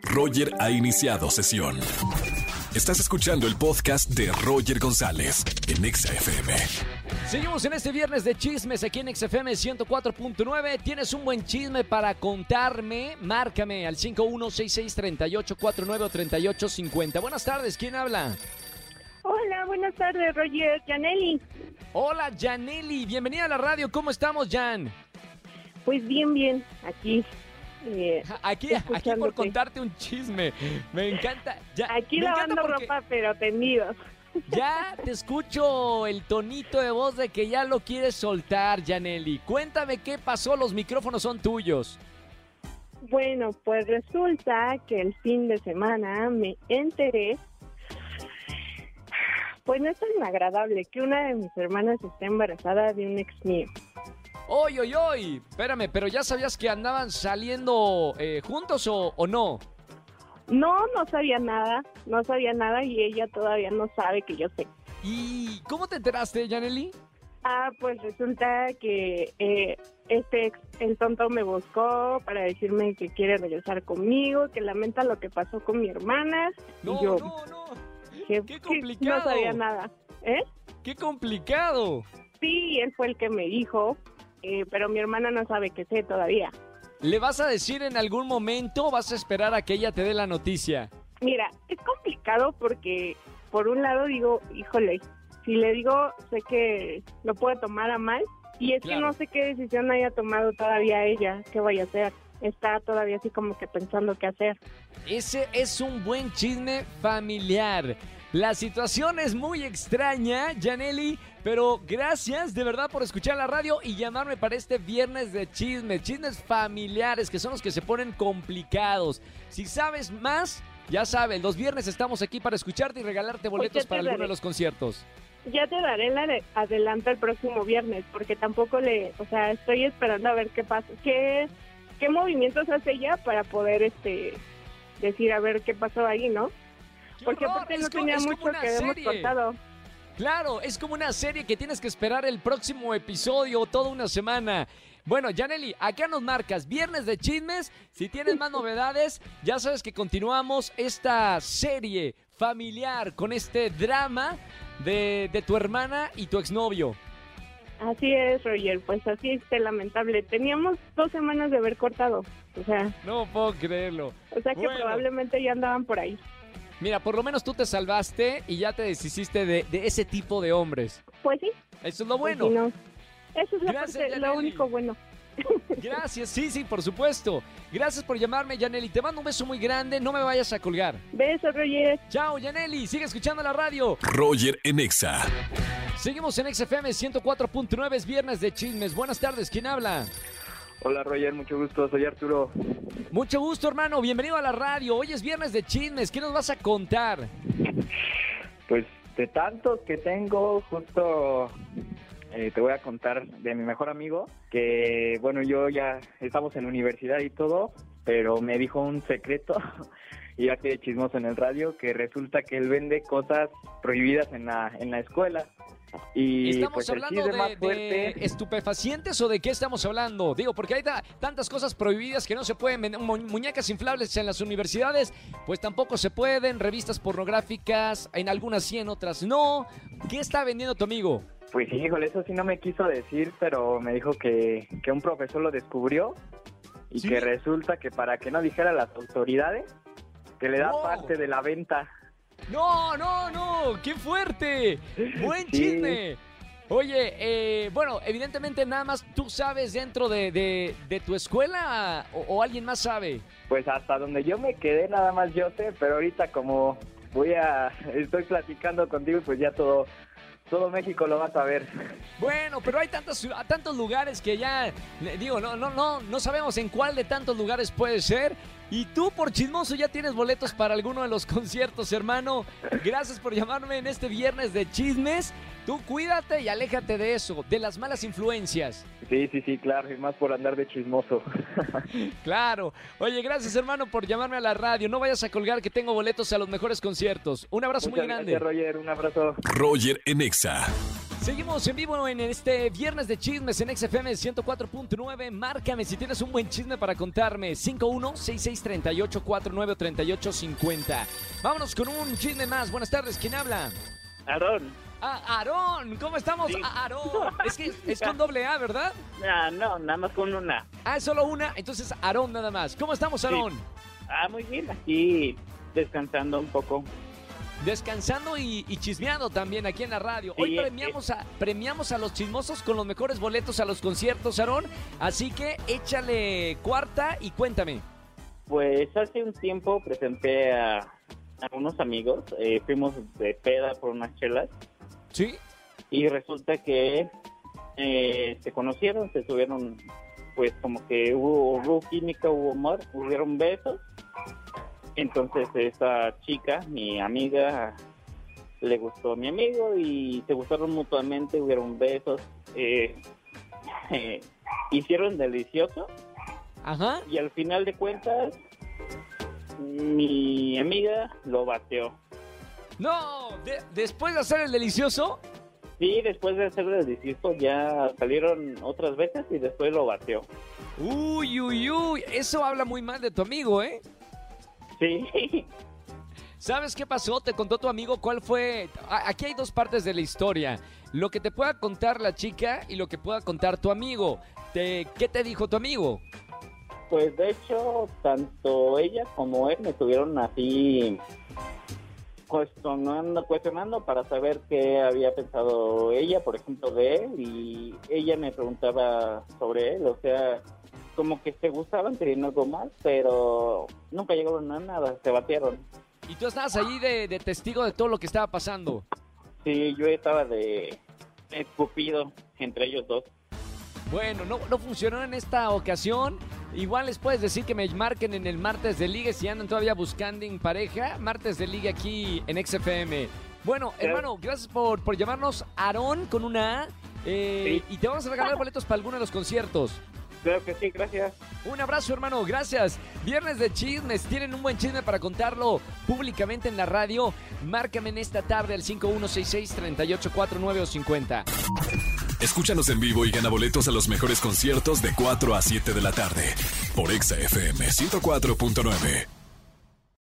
Roger ha iniciado sesión. Estás escuchando el podcast de Roger González en Exa FM. Seguimos en este viernes de chismes aquí en XFM 104.9. ¿Tienes un buen chisme para contarme? Márcame al 51663849 o 3850. Buenas tardes, ¿quién habla? Hola, buenas tardes, Roger. Janelli. Hola, Janelli. Bienvenida a la radio. ¿Cómo estamos, Jan? Pues bien, bien, aquí. Eh, Aquí, aquí por contarte un chisme. Me encanta. Ya, aquí me encanta lavando porque ropa, pero tendidos. Ya te escucho el tonito de voz de que ya lo quieres soltar, Janelli. Cuéntame qué pasó, los micrófonos son tuyos. Bueno, pues resulta que el fin de semana me enteré, pues no es tan agradable que una de mis hermanas esté embarazada de un ex mío. ¡Oy, oy, oy! Espérame, pero ya sabías que andaban saliendo eh, juntos o, o no. No, no sabía nada, no sabía nada y ella todavía no sabe que yo sé. ¿Y cómo te enteraste, Janelli? Ah, pues resulta que eh, este ex, el tonto me buscó para decirme que quiere regresar conmigo, que lamenta lo que pasó con mi hermana. No, y yo, no, no. que- qué que complicado. No sabía nada. ¿Eh? ¡Qué complicado! Sí, él fue el que me dijo, eh, pero mi hermana no sabe que sé todavía. ¿Le vas a decir en algún momento o vas a esperar a que ella te dé la noticia? Mira, es complicado porque por un lado digo, híjole, si le digo, sé que lo puede tomar a mal y es Claro. que no sé qué decisión haya tomado todavía ella, qué vaya a hacer. Está todavía así como que pensando qué hacer. Ese es un buen chisme familiar. La situación es muy extraña, Janelli, pero gracias de verdad por escuchar la radio y llamarme para este viernes de chismes, chismes familiares que son los que se ponen complicados. Si sabes más, ya sabes, los viernes estamos aquí para escucharte y regalarte boletos Pues te para alguno de los conciertos. Ya te daré la de- adelanto el próximo viernes porque tampoco le, o sea, estoy esperando a ver qué pasa, qué, qué movimientos hace ella para poder, este, decir a ver qué pasó ahí, ¿no? ¡Qué Porque aparte Es no tenía mucho una que hemos cortado. Claro, es como una serie que tienes que esperar el próximo episodio toda una semana. Bueno, Janely, acá nos marcas viernes de chismes. Si tienes más novedades, ya sabes que continuamos esta serie familiar con este drama de, de tu hermana y tu exnovio. Así es, Roger, pues así es, lamentable. Teníamos dos semanas de haber cortado, o sea, No puedo creerlo. o sea que Bueno. probablemente ya andaban por ahí. Mira, por lo menos tú te salvaste y ya te deshiciste de, de ese tipo de hombres. Pues sí, Eso es lo pues bueno. sí, no. Eso es la Gracias, parte- lo Yaneli. único bueno. Gracias, sí, sí, por supuesto. Gracias por llamarme, Janely. Te mando un beso muy grande. No me vayas a colgar. Besos, Roger. Chao, Yaneli. Sigue escuchando la radio. Roger en Exa. Seguimos en XFM 104.9. Es viernes de chismes. Buenas tardes. ¿Quién habla? Hola Roger, mucho gusto, soy Arturo. Mucho gusto, hermano. Bienvenido a la radio. Hoy es viernes de chismes. ¿Qué nos vas a contar? Pues de tantos que tengo, justo eh, te voy a contar de mi mejor amigo, que bueno, yo ya estamos en la universidad y todo, pero me dijo un secreto, y ya quedé chismoso en el radio, que resulta que él vende cosas prohibidas en la, en la escuela. Y ¿Estamos pues hablando de, más de fuerte... estupefacientes o de qué estamos hablando? Digo, porque hay ta- tantas cosas prohibidas que no se pueden vender. Mu- muñecas inflables en las universidades, pues tampoco se pueden. Revistas pornográficas, en algunas sí, en otras no. ¿Qué está vendiendo tu amigo? Pues híjole, eso sí no me quiso decir, pero me dijo que, que un profesor lo descubrió y ¿Sí? que resulta que para que no dijera las autoridades, que le da Wow. parte de la venta. No, no, no, qué fuerte. Buen Sí. chisme. Oye, eh, bueno, evidentemente nada más tú sabes dentro de, de- de tu escuela o, o alguien más sabe. Pues hasta donde yo me quedé nada más yo sé, pero ahorita como voy a, estoy platicando contigo, pues ya todo, todo México lo va a saber. Bueno, pero hay tantos, tantos lugares que ya, digo, no, no, no, no sabemos en cuál de tantos lugares puede ser. Y tú por chismoso ya tienes boletos para alguno de los conciertos, hermano. Gracias por llamarme en este viernes de chismes. Tú cuídate y aléjate de eso, de las malas influencias. Sí, sí, sí, claro, y más por andar de chismoso. Claro. Oye, gracias hermano por llamarme a la radio. No vayas a colgar que tengo boletos a los mejores conciertos. Un abrazo Muchas muy grande. gracias, Roger, un abrazo. Roger en Exa. Seguimos en vivo en este viernes de chismes en XFM 104.9. Márcame si tienes un buen chisme para contarme. 516638493850. Vámonos con un chisme más. Buenas tardes, ¿quién habla? Aarón. Ah, Aarón, ¿cómo estamos? Sí. Ah, Aarón. Es que es con doble A, ¿verdad? Ah, no, nada más con una. Ah, es solo una. Entonces, Aarón nada más. ¿Cómo estamos, Aarón? Ah, muy bien, aquí descansando un poco. Descansando y, y chismeando también aquí en la radio. Hoy Sí, premiamos a, premiamos a los chismosos con los mejores boletos a los conciertos, Aarón. Así que échale cuarta y cuéntame. Pues hace un tiempo presenté a, a unos amigos, eh, fuimos de peda por unas chelas ¿Sí? y resulta que eh, se conocieron, se subieron, pues como que hubo, hubo química, hubo amor, hubieron besos. Entonces esta chica, mi amiga, le gustó a mi amigo y se gustaron mutuamente, hubieron besos, eh, eh, hicieron delicioso Ajá. y al final de cuentas mi amiga lo bateó. No, de- después de hacer el delicioso. Sí, después de hacer el delicioso ya salieron otras veces y después lo bateó. Uy, uy, uy. Eso habla muy mal de tu amigo, ¿eh? Sí, ¿Sabes qué pasó? Te contó tu amigo cuál fue. Aquí hay dos partes de la historia. Lo que te pueda contar la chica y lo que pueda contar tu amigo. Te- ¿Qué te dijo tu amigo? pues de hecho tanto ella como él me estuvieron así cuestionando, cuestionando para saber qué había pensado ella, por ejemplo, de él y ella me preguntaba sobre él, o sea, como que se gustaban queriendo algo más, pero nunca llegaron a nada, se batearon. Y tú estabas allí de, de testigo de todo lo que estaba pasando. Sí, yo estaba de escupido entre ellos dos. Bueno, no, no funcionó en esta ocasión. Igual les puedes decir que me marquen en el martes de liga si andan todavía buscando en pareja. Martes de liga aquí en XFM. Bueno, hermano, gracias por, por llamarnos Aarón con una A. eh, Y te vamos a regalar boletos para alguno de los conciertos. Claro que sí, gracias. Un abrazo, hermano, gracias. Viernes de chismes, tienen un buen chisme para contarlo públicamente en la radio. Márcame en esta tarde al 5166-3849 o 50. Escúchanos en vivo y gana boletos a los mejores conciertos de 4 a 7 de la tarde por Exa FM 104.9.